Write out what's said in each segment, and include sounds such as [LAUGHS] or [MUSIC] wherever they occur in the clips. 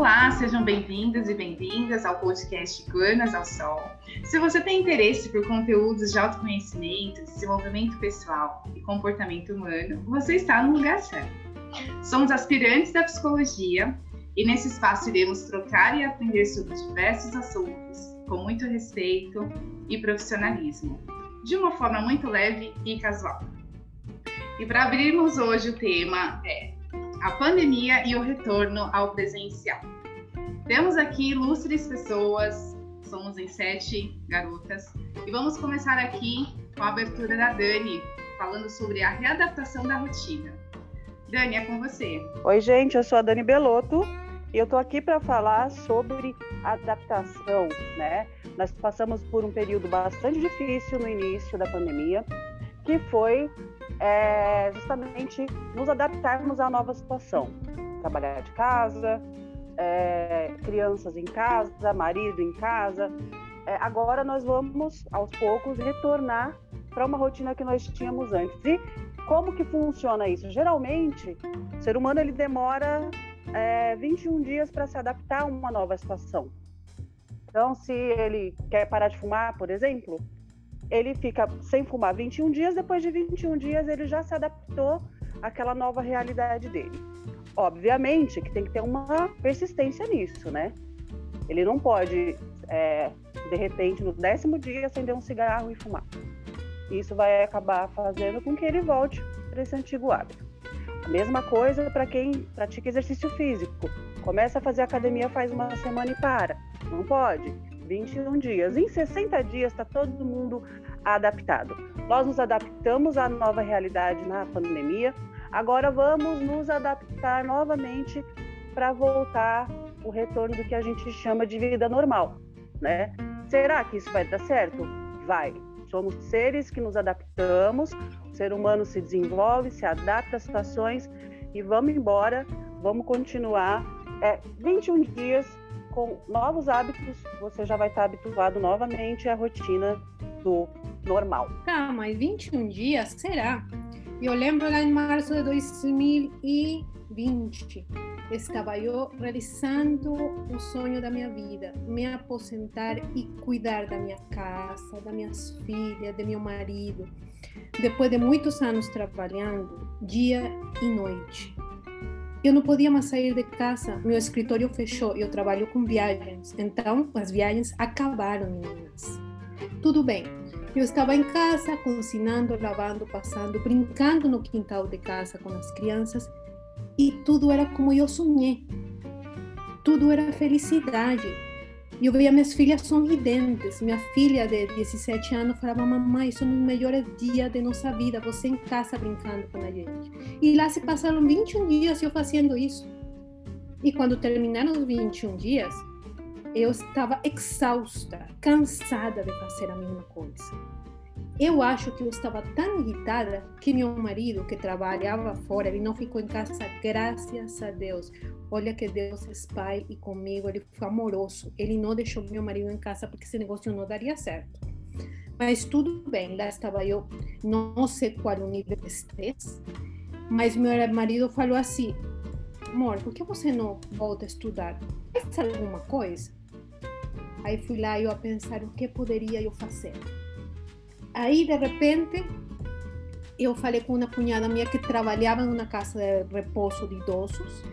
Olá, sejam bem-vindos e bem-vindas ao podcast Guanas ao Sol. Se você tem interesse por conteúdos de autoconhecimento, desenvolvimento pessoal e comportamento humano, você está no lugar certo. Somos aspirantes da psicologia e nesse espaço iremos trocar e aprender sobre diversos assuntos com muito respeito e profissionalismo, de uma forma muito leve e casual. E para abrirmos hoje o tema é a pandemia e o retorno ao presencial. Temos aqui ilustres pessoas, somos em sete garotas, e vamos começar aqui com a abertura da Dani, falando sobre a readaptação da rotina. Dani, é com você. Oi, gente, eu sou a Dani Belotto e eu tô aqui para falar sobre adaptação, né? Nós passamos por um período bastante difícil no início da pandemia, que foi é justamente nos adaptarmos à nova situação. Trabalhar de casa, é, crianças em casa, marido em casa. É, agora nós vamos, aos poucos, retornar para uma rotina que nós tínhamos antes. E como que funciona isso? Geralmente, o ser humano ele demora é, 21 dias para se adaptar a uma nova situação. Então, se ele quer parar de fumar, por exemplo, ele fica sem fumar 21 dias, depois de 21 dias ele já se adaptou àquela nova realidade dele. Obviamente que tem que ter uma persistência nisso, né? Ele não pode, é, de repente, no décimo dia, acender um cigarro e fumar. Isso vai acabar fazendo com que ele volte para esse antigo hábito. A mesma coisa para quem pratica exercício físico. Começa a fazer academia faz uma semana e para. Não pode 21 dias. Em 60 dias está todo mundo adaptado. Nós nos adaptamos à nova realidade na pandemia. Agora vamos nos adaptar novamente para voltar o retorno do que a gente chama de vida normal, né? Será que isso vai dar certo? Vai. Somos seres que nos adaptamos, o ser humano se desenvolve, se adapta às situações e vamos embora, vamos continuar. É, 21 dias com novos hábitos, você já vai estar habituado novamente à rotina do normal. Tá, mas 21 dias, será? Eu lembro lá em março de 2020, estava eu realizando o sonho da minha vida, me aposentar e cuidar da minha casa, das minhas filhas, de meu marido. Depois de muitos anos trabalhando, dia e noite, eu não podia mais sair de casa, meu escritório fechou, eu trabalho com viagens, então as viagens acabaram, meninas. Tudo bem, eu estava em casa, cozinhando, lavando, passando, brincando no quintal de casa com as crianças e tudo era como eu sonhei. Tudo era felicidade. Eu via minhas filhas sorridentes. Minha filha de 17 anos falava: Mamãe, são os melhores dias de nossa vida, você em casa brincando com a gente. E lá se passaram 21 dias eu fazendo isso. E quando terminaram os 21 dias, eu estava exausta, cansada de fazer a mesma coisa. Eu acho que eu estava tão irritada que meu marido, que trabalhava fora, ele não ficou em casa, graças a Deus. Olha que Deus é pai e comigo, ele foi amoroso. Ele não deixou meu marido em casa porque esse negócio não daria certo. Mas tudo bem, lá estava eu, não sei qual o nível de estresse, mas meu marido falou assim: amor, por que você não volta a estudar? Faz alguma coisa? Aí fui lá eu a pensar o que poderia eu fazer. Aí, de repente, eu falei com uma cunhada minha que trabalhava em uma casa de repouso de idosos.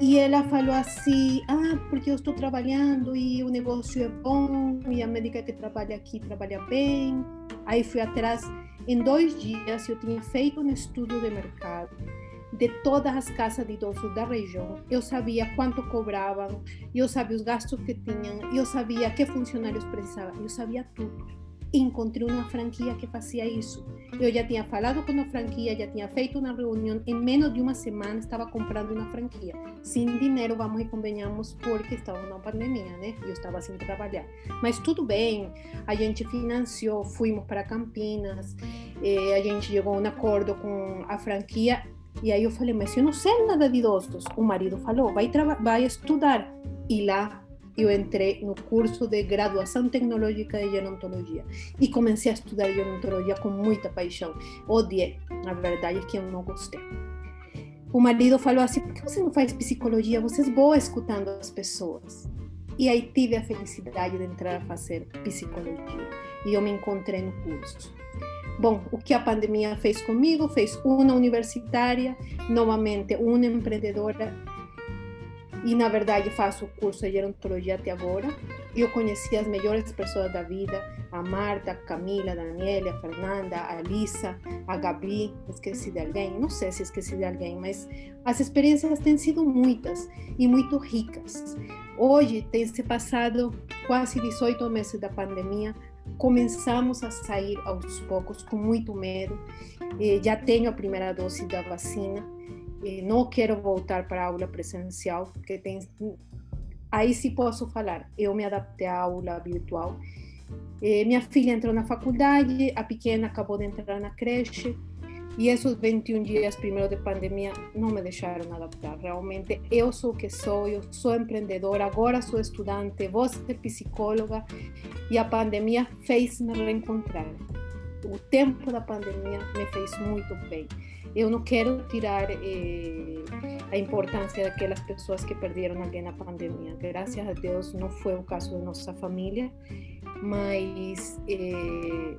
E ela falou assim: Ah, porque eu estou trabalhando e o negócio é bom, e a médica que trabalha aqui trabalha bem. Aí fui atrás. Em dois dias eu tinha feito um estudo de mercado de todas as casas de idosos da região. Eu sabia quanto cobravam, eu sabia os gastos que tinham, eu sabia que funcionários precisavam, eu sabia tudo. Encontrei uma franquia que fazia isso. Eu já tinha falado com a franquia, já tinha feito uma reunião. Em menos de uma semana estava comprando uma franquia. Sem dinheiro, vamos e convenhamos, porque estava na pandemia, né? Eu estava sem trabalhar. Mas tudo bem, a gente financiou, fomos para Campinas, eh, a gente chegou a um acordo com a franquia e aí eu falei, mas eu não sei nada de idosos. O marido falou, vai, vai estudar. E lá eu entrei no curso de graduação tecnológica de gerontologia e comecei a estudar gerontologia com muita paixão. Odiei, na verdade é que eu não gostei. o marido falou assim: por que você não faz psicologia? Você é boa escutando as pessoas. E aí tive a felicidade de entrar a fazer psicologia. E eu me encontrei no curso. Bom, o que a pandemia fez comigo? Fez uma universitária, novamente uma empreendedora e na verdade faço o curso de gerontologia até agora. Eu conheci as melhores pessoas da vida, a Marta, a Camila, a Daniela, a Fernanda, a Lisa, a Gabi, esqueci de alguém, não sei se esqueci de alguém, mas as experiências têm sido muitas e muito ricas. Hoje tem se passado quase 18 meses da pandemia, começamos a sair aos poucos com muito medo. Eh, já tenho a primeira dose da vacina não quero voltar para a aula presencial, porque tem. Aí sim posso falar. Eu me adaptei à aula virtual. minha filha entrou na faculdade, a pequena acabou de entrar na creche. E esses 21 dias primeiro de pandemia não me deixaram adaptar. Realmente, eu sou o que sou, eu sou empreendedora, agora sou estudante, vou ser psicóloga. E a pandemia fez me reencontrar. O tempo da pandemia me fez muito bem. Eu não quero tirar eh, a importância daquelas pessoas que perderam alguém na pandemia. Graças a Deus não foi o caso da nossa família, mas eh,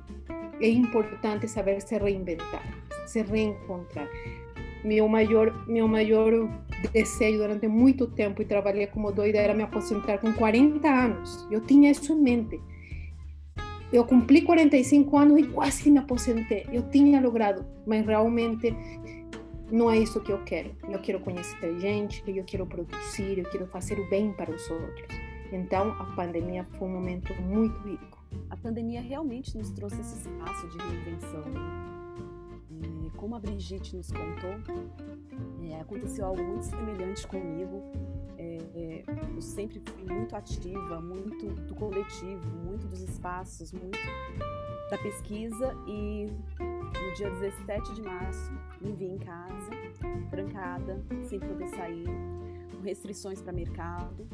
é importante saber se reinventar, se reencontrar. Meu maior, meu maior desejo durante muito tempo e trabalhei como doida era me aposentar com 40 anos. Eu tinha isso em mente eu cumpri 45 anos e quase me aposentei. Eu tinha logrado, mas realmente não é isso que eu quero. Eu quero conhecer gente, eu quero produzir, eu quero fazer o bem para os outros. Então, a pandemia foi um momento muito rico. A pandemia realmente nos trouxe esse espaço de reinvenção. E como a Brigitte nos contou, é, aconteceu algo muito semelhante comigo eu sempre fui muito ativa, muito do coletivo, muito dos espaços, muito da pesquisa. E no dia 17 de março me vi em casa, trancada, sem poder sair, com restrições para mercado,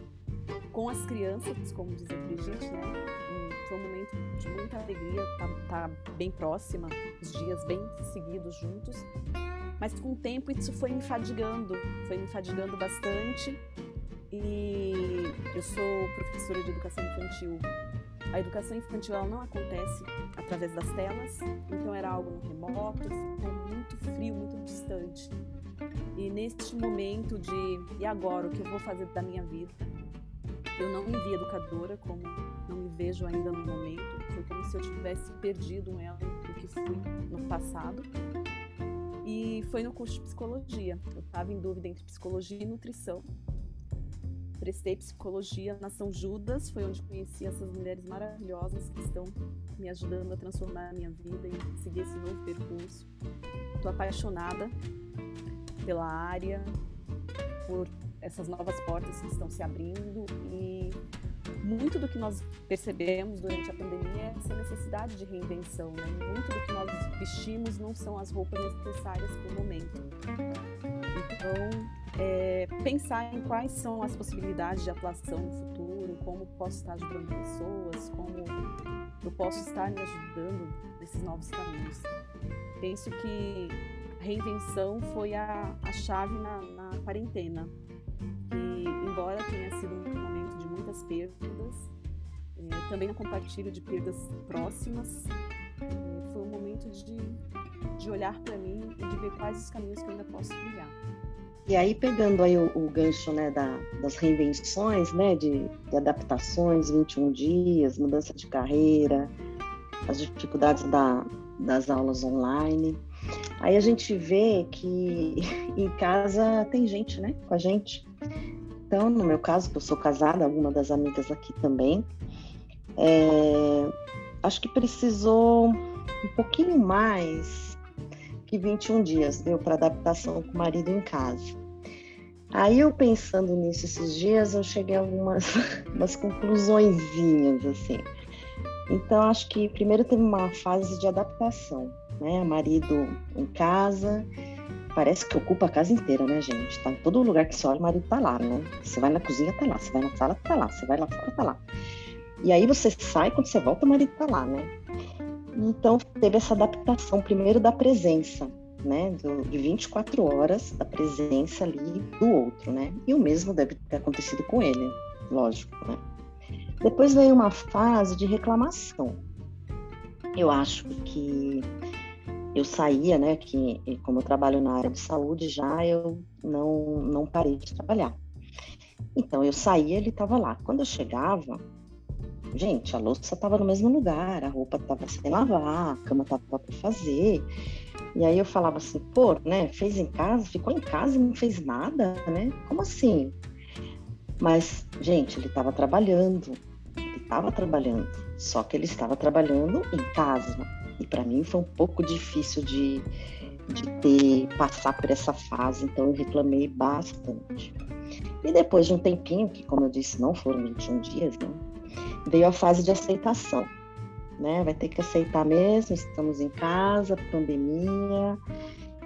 com as crianças, como diz a Brigitte, né? foi um momento de muita alegria, tá, tá bem próxima, os dias bem seguidos juntos, mas com o tempo isso foi me fadigando, foi me fadigando bastante e eu sou professora de educação infantil. A educação infantil ela não acontece através das telas, então era algo remoto, ficou muito frio, muito distante. E neste momento de e agora o que eu vou fazer da minha vida? Eu não me vi educadora como não me vejo ainda no momento. Foi como se eu tivesse perdido um elo do que fui no passado. E foi no curso de psicologia. Eu estava em dúvida entre psicologia e nutrição prestei psicologia na São Judas, foi onde conheci essas mulheres maravilhosas que estão me ajudando a transformar a minha vida e seguir esse novo percurso. Estou apaixonada pela área, por essas novas portas que estão se abrindo e muito do que nós percebemos durante a pandemia é essa necessidade de reinvenção. Né? Muito do que nós vestimos não são as roupas necessárias para o momento. Então, é, pensar em quais são as possibilidades de atuação no futuro, como posso estar ajudando pessoas, como eu posso estar me ajudando nesses novos caminhos. Penso que reinvenção foi a, a chave na, na quarentena, que embora tenha sido um momento de muitas perdas, é, também no compartilho de perdas próximas, é, foi um momento de, de olhar para mim e de ver quais os caminhos que eu ainda posso trilhar. E aí, pegando aí o, o gancho né, da, das reinvenções, né, de, de, adaptações, 21 dias, mudança de carreira, as dificuldades da, das aulas online, aí a gente vê que [LAUGHS] em casa tem gente, né, com a gente. Então, no meu caso, que eu sou casada, alguma das amigas aqui também, é, acho que precisou um pouquinho mais que 21 dias deu para adaptação com o marido em casa. Aí eu pensando nisso esses dias, eu cheguei a algumas [LAUGHS] umas conclusõezinhas assim. Então acho que primeiro teve uma fase de adaptação, né? Marido em casa, parece que ocupa a casa inteira, né, gente? Tá em todo lugar que você olha, o marido tá lá, né? Você vai na cozinha, tá lá, você vai na sala, tá lá, você vai lá fora, tá lá. E aí você sai, quando você volta, o marido tá lá, né? Então teve essa adaptação primeiro da presença, né, do, de 24 horas da presença ali do outro, né? E o mesmo deve ter acontecido com ele, lógico, né? Depois veio uma fase de reclamação. Eu acho que eu saía, né, que como eu trabalho na área de saúde já, eu não, não parei de trabalhar. Então eu saía, ele estava lá. Quando eu chegava, gente, a louça estava no mesmo lugar, a roupa estava sem lavar, a cama estava para fazer. E aí eu falava assim, pô, né, fez em casa, ficou em casa e não fez nada, né? Como assim? Mas, gente, ele estava trabalhando, ele estava trabalhando, só que ele estava trabalhando em casa. E para mim foi um pouco difícil de, de ter, passar por essa fase, então eu reclamei bastante. E depois de um tempinho, que como eu disse, não foram 21 dias, né? Veio a fase de aceitação, né? Vai ter que aceitar mesmo, estamos em casa, pandemia,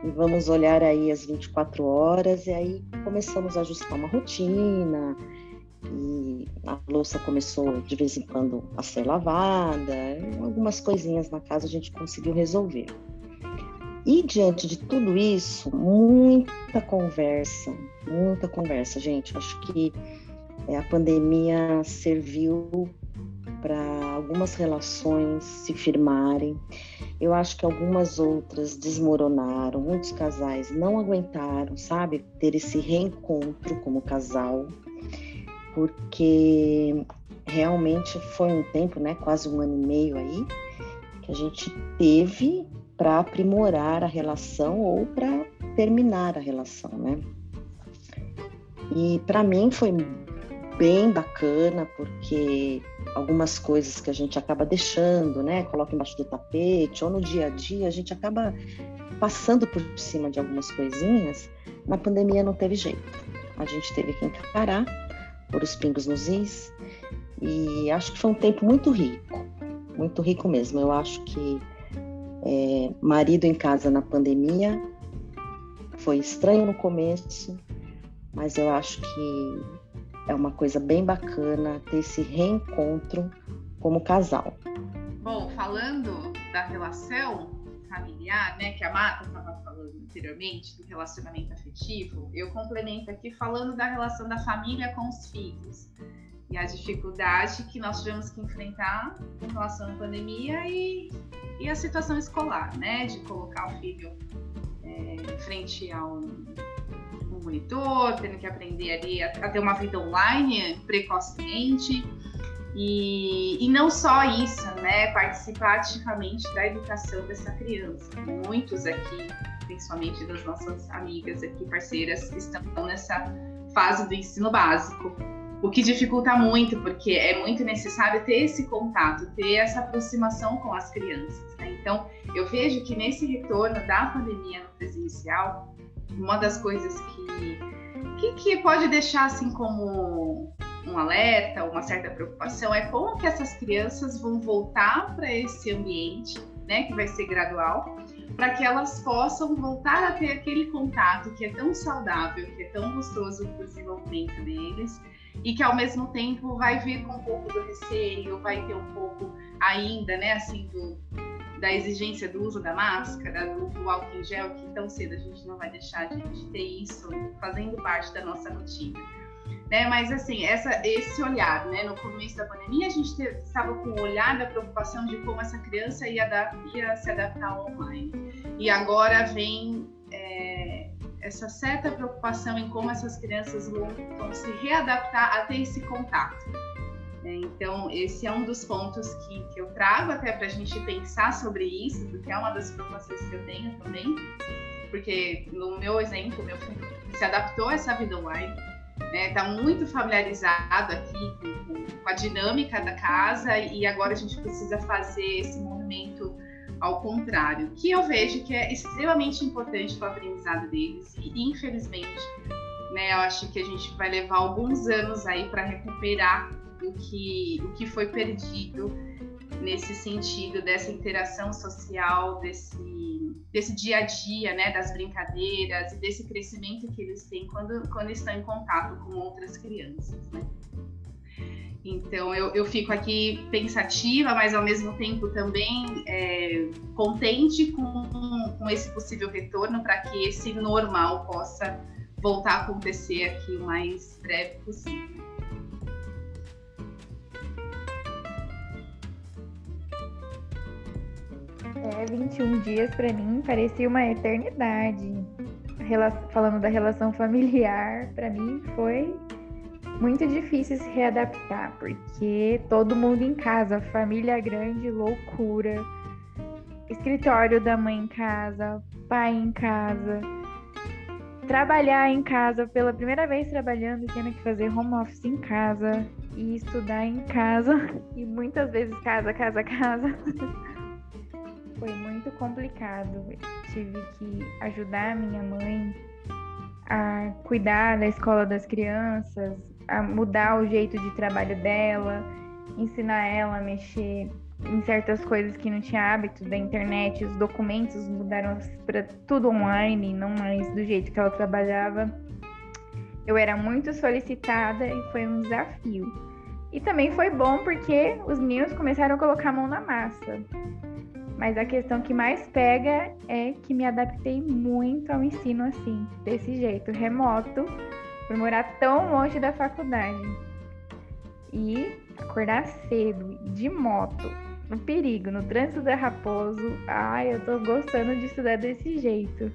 e vamos olhar aí as 24 horas, e aí começamos a ajustar uma rotina, e a louça começou de vez em quando a ser lavada, algumas coisinhas na casa a gente conseguiu resolver. E diante de tudo isso, muita conversa, muita conversa, gente. Acho que a pandemia serviu para algumas relações se firmarem. Eu acho que algumas outras desmoronaram, muitos casais não aguentaram, sabe, ter esse reencontro como casal porque realmente foi um tempo, né, quase um ano e meio aí, que a gente teve para aprimorar a relação ou para terminar a relação, né? E para mim foi bem bacana porque algumas coisas que a gente acaba deixando, né, coloca embaixo do tapete ou no dia a dia, a gente acaba passando por cima de algumas coisinhas. Na pandemia não teve jeito. A gente teve que encarar por os pingos nos is. E acho que foi um tempo muito rico, muito rico mesmo. Eu acho que é, marido em casa na pandemia foi estranho no começo, mas eu acho que é uma coisa bem bacana ter esse reencontro como casal. Bom, falando da relação familiar, né, que a Mata estava falando anteriormente, do relacionamento afetivo, eu complemento aqui falando da relação da família com os filhos e a dificuldade que nós tivemos que enfrentar em relação à pandemia e, e a situação escolar, né, de colocar o filho é, frente ao um monitor, tendo que aprender ali a, a ter uma vida online precocemente e, e não só isso, né? Participar ativamente da educação dessa criança. Muitos aqui, principalmente das nossas amigas aqui, parceiras, estão nessa fase do ensino básico. O que dificulta muito, porque é muito necessário ter esse contato, ter essa aproximação com as crianças. Né? Então, eu vejo que nesse retorno da pandemia no presencial, uma das coisas que, que, que pode deixar assim como um alerta, uma certa preocupação é como que essas crianças vão voltar para esse ambiente, né, que vai ser gradual, para que elas possam voltar a ter aquele contato que é tão saudável, que é tão gostoso para o desenvolvimento deles e que ao mesmo tempo vai vir com um pouco do receio, vai ter um pouco ainda, né, assim, do, da exigência do uso da máscara, do, do álcool em gel, que tão cedo a gente não vai deixar de, de ter isso fazendo parte da nossa rotina. Né? Mas assim, essa, esse olhar, né? No começo da pandemia, a gente teve, estava com o olhar da preocupação de como essa criança ia, ia se adaptar online. E agora vem é, essa certa preocupação em como essas crianças vão, vão se readaptar a ter esse contato. É, então, esse é um dos pontos que, que eu trago até para a gente pensar sobre isso, porque é uma das preocupações que eu tenho também. Porque, no meu exemplo, meu filho se adaptou a essa vida online está né, tá muito familiarizado aqui com, com, a dinâmica da casa e agora a gente precisa fazer esse movimento ao contrário, que eu vejo que é extremamente importante para o aprendizado deles e infelizmente, né, eu acho que a gente vai levar alguns anos aí para recuperar o que, o que foi perdido nesse sentido dessa interação social, desse desse dia a dia, né, das brincadeiras e desse crescimento que eles têm quando, quando estão em contato com outras crianças, né? Então eu, eu fico aqui pensativa, mas ao mesmo tempo também é, contente com, com esse possível retorno para que esse normal possa voltar a acontecer aqui o mais breve possível. É, 21 dias para mim parecia uma eternidade. Falando da relação familiar, para mim foi muito difícil se readaptar, porque todo mundo em casa, família grande, loucura. Escritório da mãe em casa, pai em casa. Trabalhar em casa, pela primeira vez trabalhando, tendo que fazer home office em casa e estudar em casa, [LAUGHS] e muitas vezes casa, casa, casa. [LAUGHS] Foi muito complicado. Tive que ajudar minha mãe a cuidar da escola das crianças, a mudar o jeito de trabalho dela, ensinar ela a mexer em certas coisas que não tinha hábito da internet, os documentos mudaram para tudo online, não mais do jeito que ela trabalhava. Eu era muito solicitada e foi um desafio. E também foi bom porque os meninos começaram a colocar a mão na massa. Mas a questão que mais pega é que me adaptei muito ao ensino assim, desse jeito, remoto, por morar tão longe da faculdade. E acordar cedo, de moto, no perigo, no trânsito da Raposo. Ai, eu tô gostando de estudar desse jeito.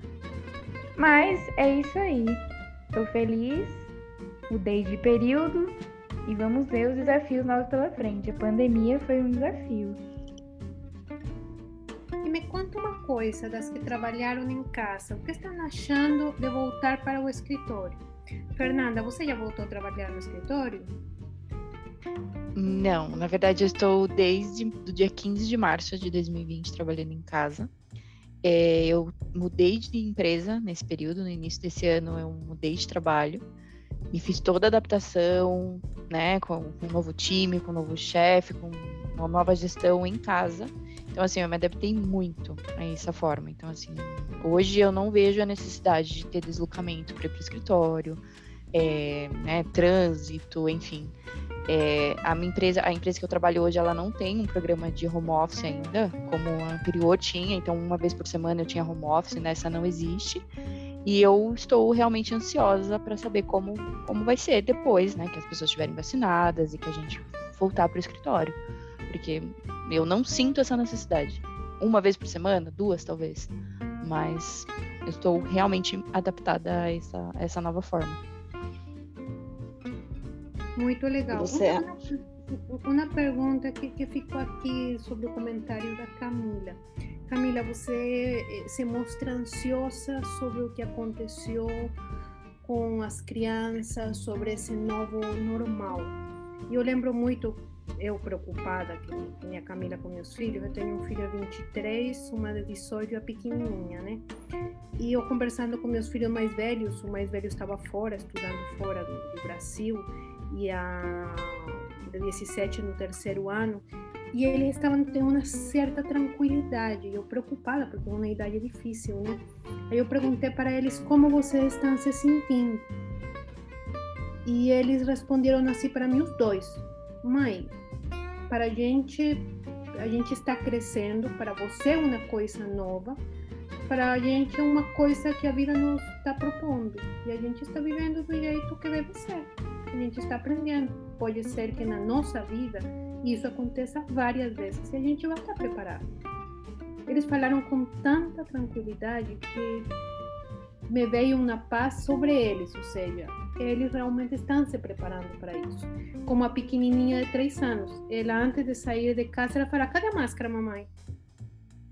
Mas é isso aí. Tô feliz, mudei de período e vamos ver os desafios novos pela frente. A pandemia foi um desafio. Conta uma coisa das que trabalharam em casa. O que estão achando de voltar para o escritório? Fernanda, você já voltou a trabalhar no escritório? Não, na verdade eu estou desde o dia 15 de março de 2020 trabalhando em casa. É, eu mudei de empresa nesse período, no início desse ano eu mudei de trabalho e fiz toda a adaptação, né, com, com um novo time, com um novo chefe, com uma nova gestão em casa. Então, assim, eu me adaptei muito a essa forma. Então, assim, hoje eu não vejo a necessidade de ter deslocamento para ir para o escritório, é, né, trânsito, enfim. É, a minha empresa, a empresa que eu trabalho hoje, ela não tem um programa de home office ainda, como a anterior tinha. Então, uma vez por semana eu tinha home office, nessa não existe. E eu estou realmente ansiosa para saber como, como vai ser depois, né, que as pessoas estiverem vacinadas e que a gente voltar para o escritório porque eu não sinto essa necessidade. Uma vez por semana, duas talvez, mas eu estou realmente adaptada a essa, a essa nova forma. Muito legal. Você... Uma, uma pergunta que, que ficou aqui sobre o comentário da Camila. Camila, você eh, se mostra ansiosa sobre o que aconteceu com as crianças, sobre esse novo normal. E eu lembro muito eu preocupada, que minha Camila com meus filhos, eu tenho um filho de 23, uma de 18 e a pequenininha, né? E eu conversando com meus filhos mais velhos, o mais velho estava fora, estudando fora do, do Brasil, e a de 17 no terceiro ano, e eles estavam tendo uma certa tranquilidade, eu preocupada, porque é uma idade difícil, né? Aí eu perguntei para eles como vocês estão se sentindo. E eles responderam assim para mim os dois: Mãe, para a gente, a gente está crescendo, para você uma coisa nova, para a gente é uma coisa que a vida nos está propondo e a gente está vivendo do jeito que deve ser. A gente está aprendendo. Pode ser que na nossa vida isso aconteça várias vezes e a gente vai estar preparado. Eles falaram com tanta tranquilidade que me veio uma paz sobre eles, ou seja, eles realmente estão se preparando para isso. Como a pequenininha de três anos, ela antes de sair de casa, ela fala: cadê a máscara, mamãe?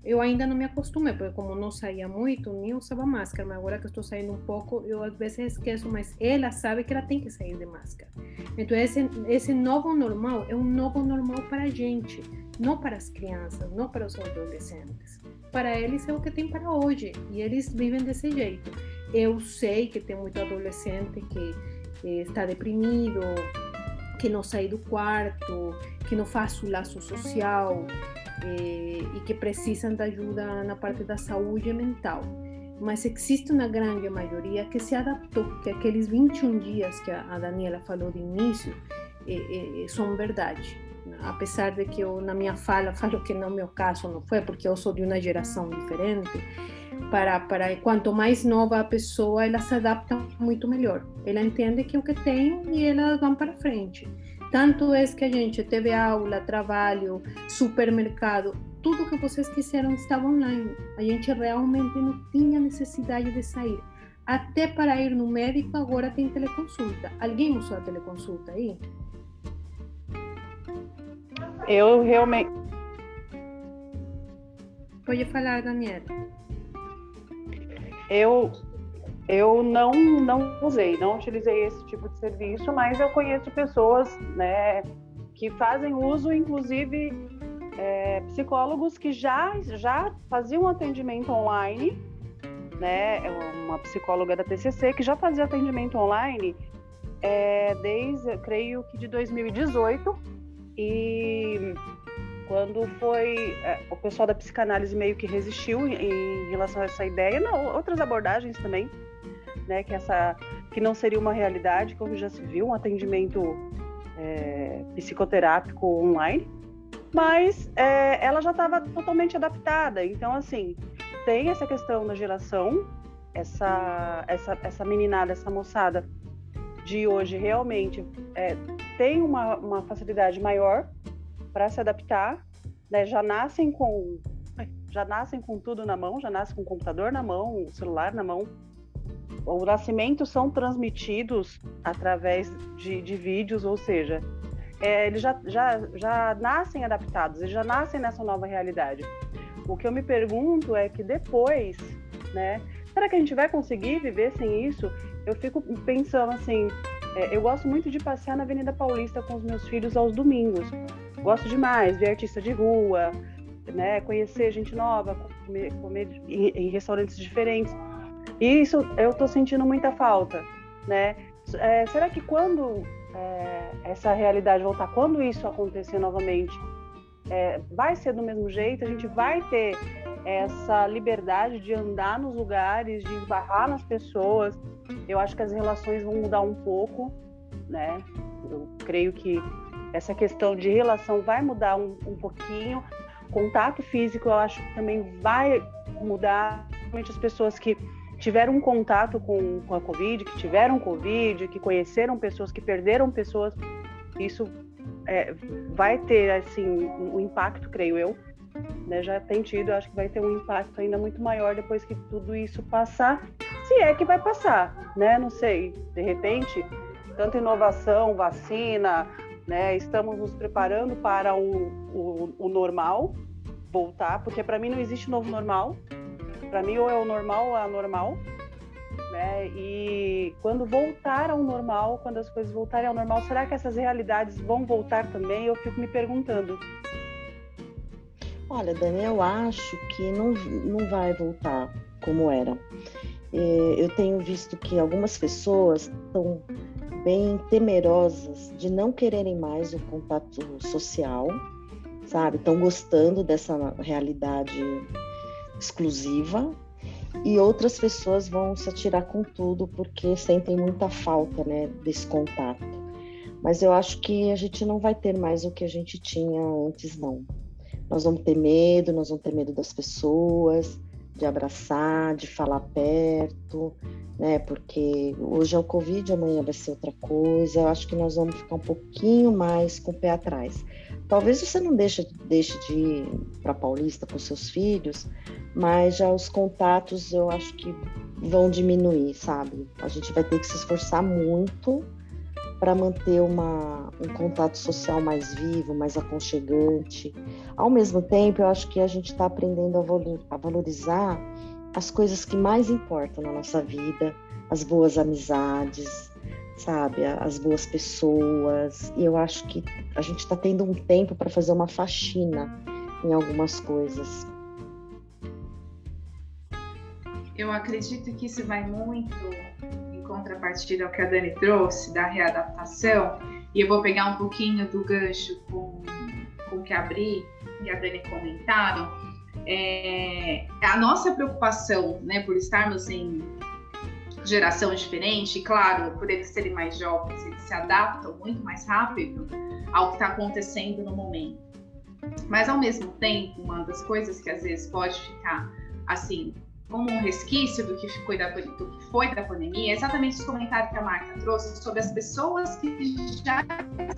Eu ainda não me acostumei, porque como não saía muito, nem usava máscara, mas agora que estou saindo um pouco, eu às vezes esqueço, mas ela sabe que ela tem que sair de máscara. Então esse, esse novo normal é um novo normal para a gente, não para as crianças, não para os adolescentes. Para eles é o que tem para hoje, e eles vivem desse jeito. Eu sei que tem muito adolescente que eh, está deprimido, que não sai do quarto, que não faz o laço social eh, e que precisam de ajuda na parte da saúde mental. Mas existe uma grande maioria que se adaptou, que aqueles 21 dias que a Daniela falou de início, é, é, são verdade. Apesar de que eu, na minha fala, [LAUGHS] falo que no meu caso não foi, porque eu sou de uma geração diferente, para, para quanto mais nova a pessoa, ela se adapta muito melhor. Ela entende que é o que tem e elas vão para frente. Tanto é que a gente teve aula, trabalho, supermercado, tudo que vocês quiseram estava online. A gente realmente não tinha necessidade de sair. Até para ir no médico agora tem teleconsulta. Alguém usou a teleconsulta aí? Eu realmente. Pode falar, Daniela. Eu eu não não usei, não utilizei esse tipo de serviço, mas eu conheço pessoas, né, que fazem uso, inclusive é, psicólogos que já já faziam atendimento online, né, uma psicóloga da TCC que já fazia atendimento online é, desde, creio que de 2018 e quando foi é, o pessoal da psicanálise meio que resistiu em, em, relação a essa ideia, não, outras abordagens também, né, que essa que não seria uma realidade, como já se viu, um atendimento é, psicoterápico online, mas é, ela já estava totalmente adaptada. Então, assim, tem essa questão da geração, essa essa essa meninada, essa moçada de hoje realmente é, tem uma, uma facilidade maior para se adaptar, né? já nascem com já nascem com tudo na mão, já nascem com o computador na mão, o celular na mão. O nascimento são transmitidos através de, de vídeos, ou seja, é, eles já, já, já nascem adaptados, eles já nascem nessa nova realidade. O que eu me pergunto é que depois, né, será que a gente vai conseguir viver sem isso? Eu fico pensando assim, é, eu gosto muito de passear na Avenida Paulista com os meus filhos aos domingos. Gosto demais, ver artista de rua, né, conhecer gente nova, comer, comer em, em, restaurantes diferentes. E isso eu estou sentindo muita falta, né? É, será que quando é, essa realidade voltar, quando isso acontecer novamente, é, vai ser do mesmo jeito? A gente vai ter essa liberdade de andar nos lugares, de esbarrar nas pessoas. Eu acho que as relações vão mudar um pouco, né? Eu creio que essa questão de relação vai mudar um, um pouquinho. Contato físico, eu acho que também vai mudar. Principalmente as pessoas que tiveram um contato com, com a Covid, que tiveram Covid, que conheceram pessoas, que perderam pessoas, isso é, vai ter assim um impacto, creio eu, né, já tem tido, acho que vai ter um impacto ainda muito maior depois que tudo isso passar, se é que vai passar, né? Não sei, de repente, tanta inovação, vacina, né? Estamos nos preparando para o, o, o normal voltar, porque para mim não existe novo normal. Para mim ou é o normal ou é anormal, né? E quando voltar ao normal, quando as coisas voltarem ao normal, será que essas realidades vão voltar também? Eu fico me perguntando. Olha, Dani, eu acho que não, não vai voltar como era. É, eu tenho visto que algumas pessoas estão bem temerosas de não quererem mais o contato social, sabe? Estão gostando dessa realidade exclusiva e outras pessoas vão se atirar com tudo porque sentem muita falta, né, desse contato. Mas eu acho que a gente não vai ter mais o que a gente tinha antes, não. Nós vamos ter medo, nós vamos ter medo das pessoas, de abraçar, de falar perto, né? Porque hoje é o Covid, amanhã vai ser outra coisa. Eu acho que nós vamos ficar um pouquinho mais com o pé atrás. Talvez você não deixe, deixe de ir para Paulista com seus filhos, mas já os contatos eu acho que vão diminuir, sabe? A gente vai ter que se esforçar muito para manter uma, um contato social mais vivo, mais aconchegante. Ao mesmo tempo, eu acho que a gente está aprendendo a valorizar as coisas que mais importam na nossa vida, as boas amizades, sabe, as boas pessoas. E eu acho que a gente está tendo um tempo para fazer uma faxina em algumas coisas. Eu acredito que isso vai muito contrapartida ao que a Dani trouxe, da readaptação, e eu vou pegar um pouquinho do gancho com, com o que a e a Dani comentaram, é, a nossa preocupação né, por estarmos em geração diferente, claro, por eles serem mais jovens, eles se adaptam muito mais rápido ao que está acontecendo no momento. Mas ao mesmo tempo, uma das coisas que às vezes pode ficar assim como um resquício do que foi da, do que foi da pandemia, é exatamente esse comentário que a Marta trouxe sobre as pessoas que já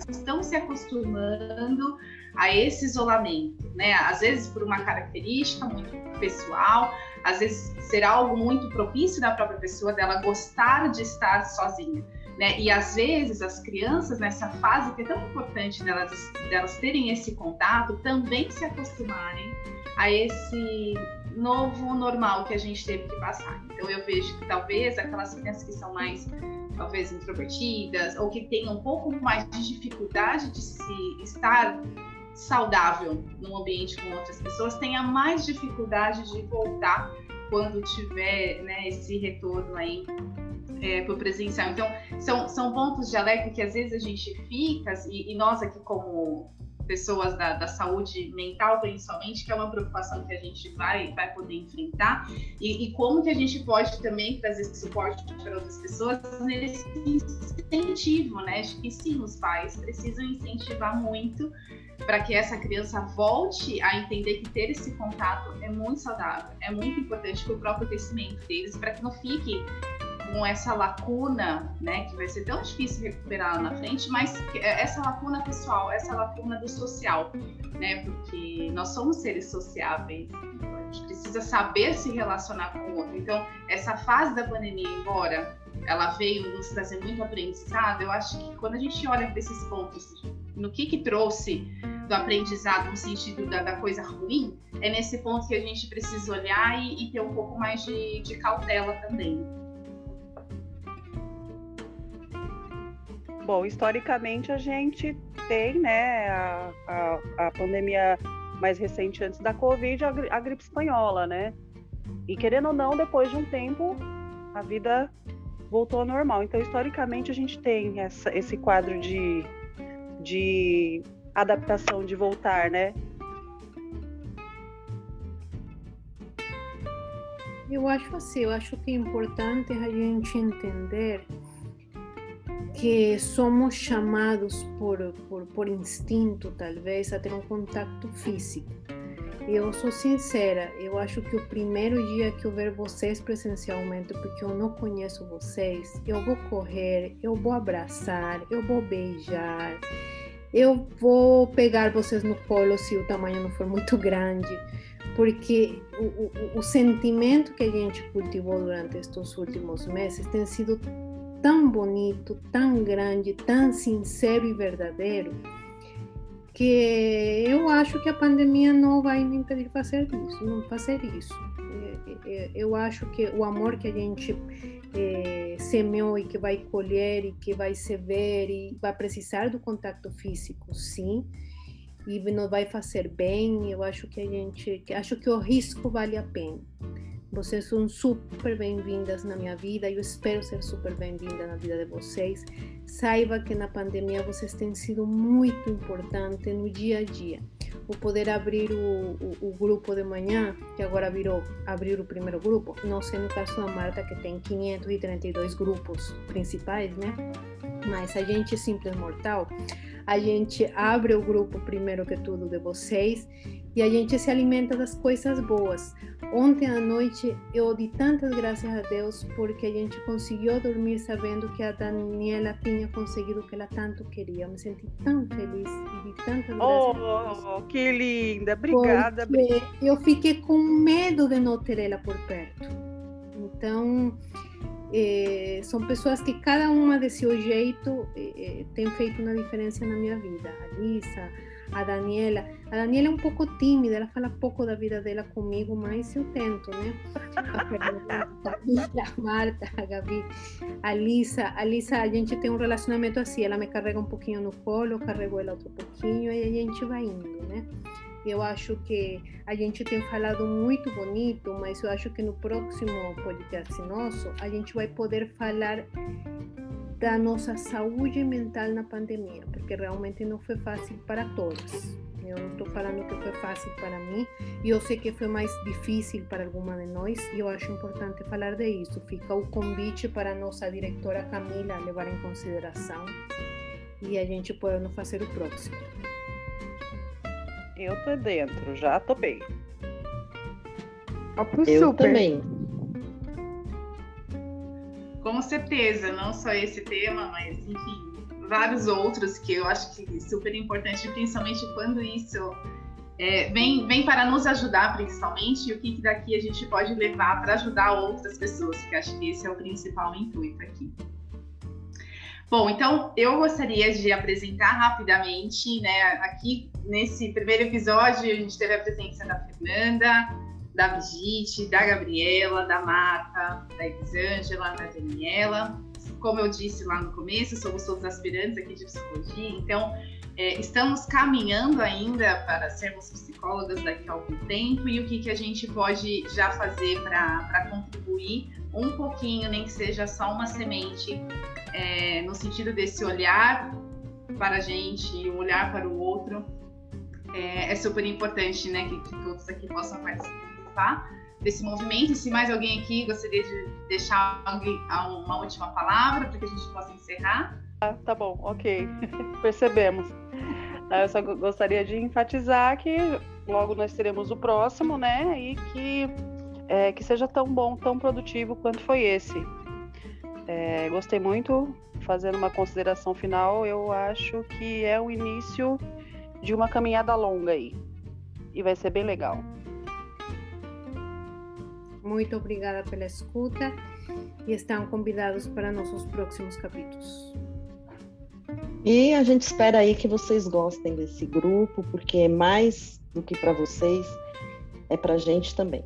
estão se acostumando a esse isolamento, né? Às vezes por uma característica muito pessoal, às vezes será algo muito propício da própria pessoa dela gostar de estar sozinha. Né? E às vezes as crianças nessa fase que é tão importante delas, delas terem esse contato, também se acostumarem a esse novo normal que a gente teve que passar. Então eu vejo que talvez aquelas crianças que são mais talvez introvertidas ou que tenham um pouco mais de dificuldade de se estar saudável num ambiente com outras pessoas tenha mais dificuldade de voltar quando tiver né, esse retorno aí é, para o presencial. Então, são, são pontos de alerta que às vezes a gente fica, e, e nós aqui como pessoas da, da, saúde mental, principalmente, que é uma preocupação que a gente vai, vai poder enfrentar, e, e como que a gente pode também trazer suporte para outras pessoas nesse incentivo, né? Acho que sim, os pais precisam incentivar muito para que essa criança volte a entender que ter esse contato é muito saudável, é muito importante para o próprio crescimento deles, para que não fique com essa lacuna, né, que vai ser tão difícil recuperar lá na frente, mas é, essa lacuna pessoal, essa lacuna do social, né, porque nós somos seres sociáveis, então a gente precisa saber se relacionar com o outro. Então, essa fase da pandemia, embora ela veio nos trazer muito aprendizado, eu acho que quando a gente olha para esses pontos, no que que trouxe do aprendizado no sentido da, da, coisa ruim, é nesse ponto que a gente precisa olhar e, e ter um pouco mais de, de cautela também. Bom, historicamente a gente tem, né, a, a, a pandemia mais recente antes da Covid, a, a, gripe espanhola, né? E querendo ou não, depois de um tempo, a vida voltou ao normal. Então, historicamente, a gente tem essa, esse quadro de, de adaptação, de voltar, né? Eu acho assim, eu acho que é importante a gente entender que somos chamados por, por, por instinto, talvez, a ter um contato físico. Eu sou sincera, eu acho que o primeiro dia que eu ver vocês presencialmente, porque eu não conheço vocês, eu vou correr, eu vou abraçar, eu vou beijar, eu vou pegar vocês no colo se o tamanho não for muito grande, porque o, o, o sentimento que a gente cultivou durante estes últimos meses tem sido tão bonito, tão grande, tão sincero e verdadeiro, que eu acho que a pandemia não vai me impedir de fazer isso, não fazer isso. Eu acho que o amor que a gente é, semeou e que vai colher e que vai se ver e vai precisar do contato físico, sim, e nos vai fazer bem. Eu acho que a gente, acho que o risco vale a pena. Vocês são super bem-vindas na minha vida. Eu espero ser super bem-vinda na vida de vocês. Saiba que na pandemia vocês têm sido muito importantes no dia a dia. O poder abrir o, o, o, grupo de manhã, que agora virou abrir o primeiro grupo, não sei no caso da Marta, que tem 532 grupos principais, né? Mas a gente simples mortal, a gente abre o grupo primeiro que tudo de vocês e a gente se alimenta das coisas boas. Ontem à noite eu dei tantas graças a Deus porque a gente conseguiu dormir sabendo que a Daniela tinha conseguido o que ela tanto queria. Eu me senti tão feliz e di tantas oh, graças. Oh, que linda! Obrigada. Porque eu fiquei com medo de não ter ela por perto. Então, é, são pessoas que cada uma de seu jeito é, tem feito uma diferença na minha vida. A Lisa, a Daniela. A Daniela é um pouco tímida, ela fala pouco da vida dela comigo, mas eu tento, né? A [LAUGHS] Marta, a Gabi, a Lisa. A Lisa, a gente tem um relacionamento assim, ela me carrega um pouquinho no colo, eu carrego ela outro pouquinho e a gente vai indo, né? Eu acho que a gente tem falado muito bonito, mas eu acho que no próximo podcast nosso a gente vai poder falar da nossa saúde mental na pandemia, porque realmente não foi fácil para todos. Eu não estou falando que foi fácil para mim e eu sei que foi mais difícil para alguma de nós e eu acho importante falar de isso. Fica o convite para a nossa diretora Camila levar em consideração e a gente pode fazer o próximo. Eu tô dentro, já topei. Eu super. também. Com certeza, não só esse tema, mas enfim, vários outros que eu acho que é super importante, principalmente quando isso é, vem, vem para nos ajudar, principalmente, e o que, que daqui a gente pode levar para ajudar outras pessoas, que acho que esse é o principal intuito aqui. Bom, então eu gostaria de apresentar rapidamente, né? Aqui nesse primeiro episódio a gente teve a presença da Fernanda, da Brigitte, da Gabriela, da Marta, da Elisângela, da Daniela como eu disse lá no começo, somos todos aspirantes aqui de psicologia, então é, estamos caminhando ainda para sermos psicólogas daqui a algum tempo e o que, que a gente pode já fazer para contribuir um pouquinho, nem que seja só uma semente, é, no sentido desse olhar para a gente, um olhar para o outro, é, é super importante né, que, que todos aqui possam participar desse movimento. E se mais alguém aqui gostaria de deixar uma última palavra para que a gente possa encerrar. Ah, tá bom, ok. [LAUGHS] Percebemos. Ah, eu só gostaria de enfatizar que logo nós teremos o próximo, né? E que, é, que seja tão bom, tão produtivo quanto foi esse. É, gostei muito. Fazendo uma consideração final, eu acho que é o início de uma caminhada longa aí. E vai ser bem legal. Muito obrigada pela escuta e estão convidados para nossos próximos capítulos. E a gente espera aí que vocês gostem desse grupo, porque é mais do que para vocês, é para a gente também.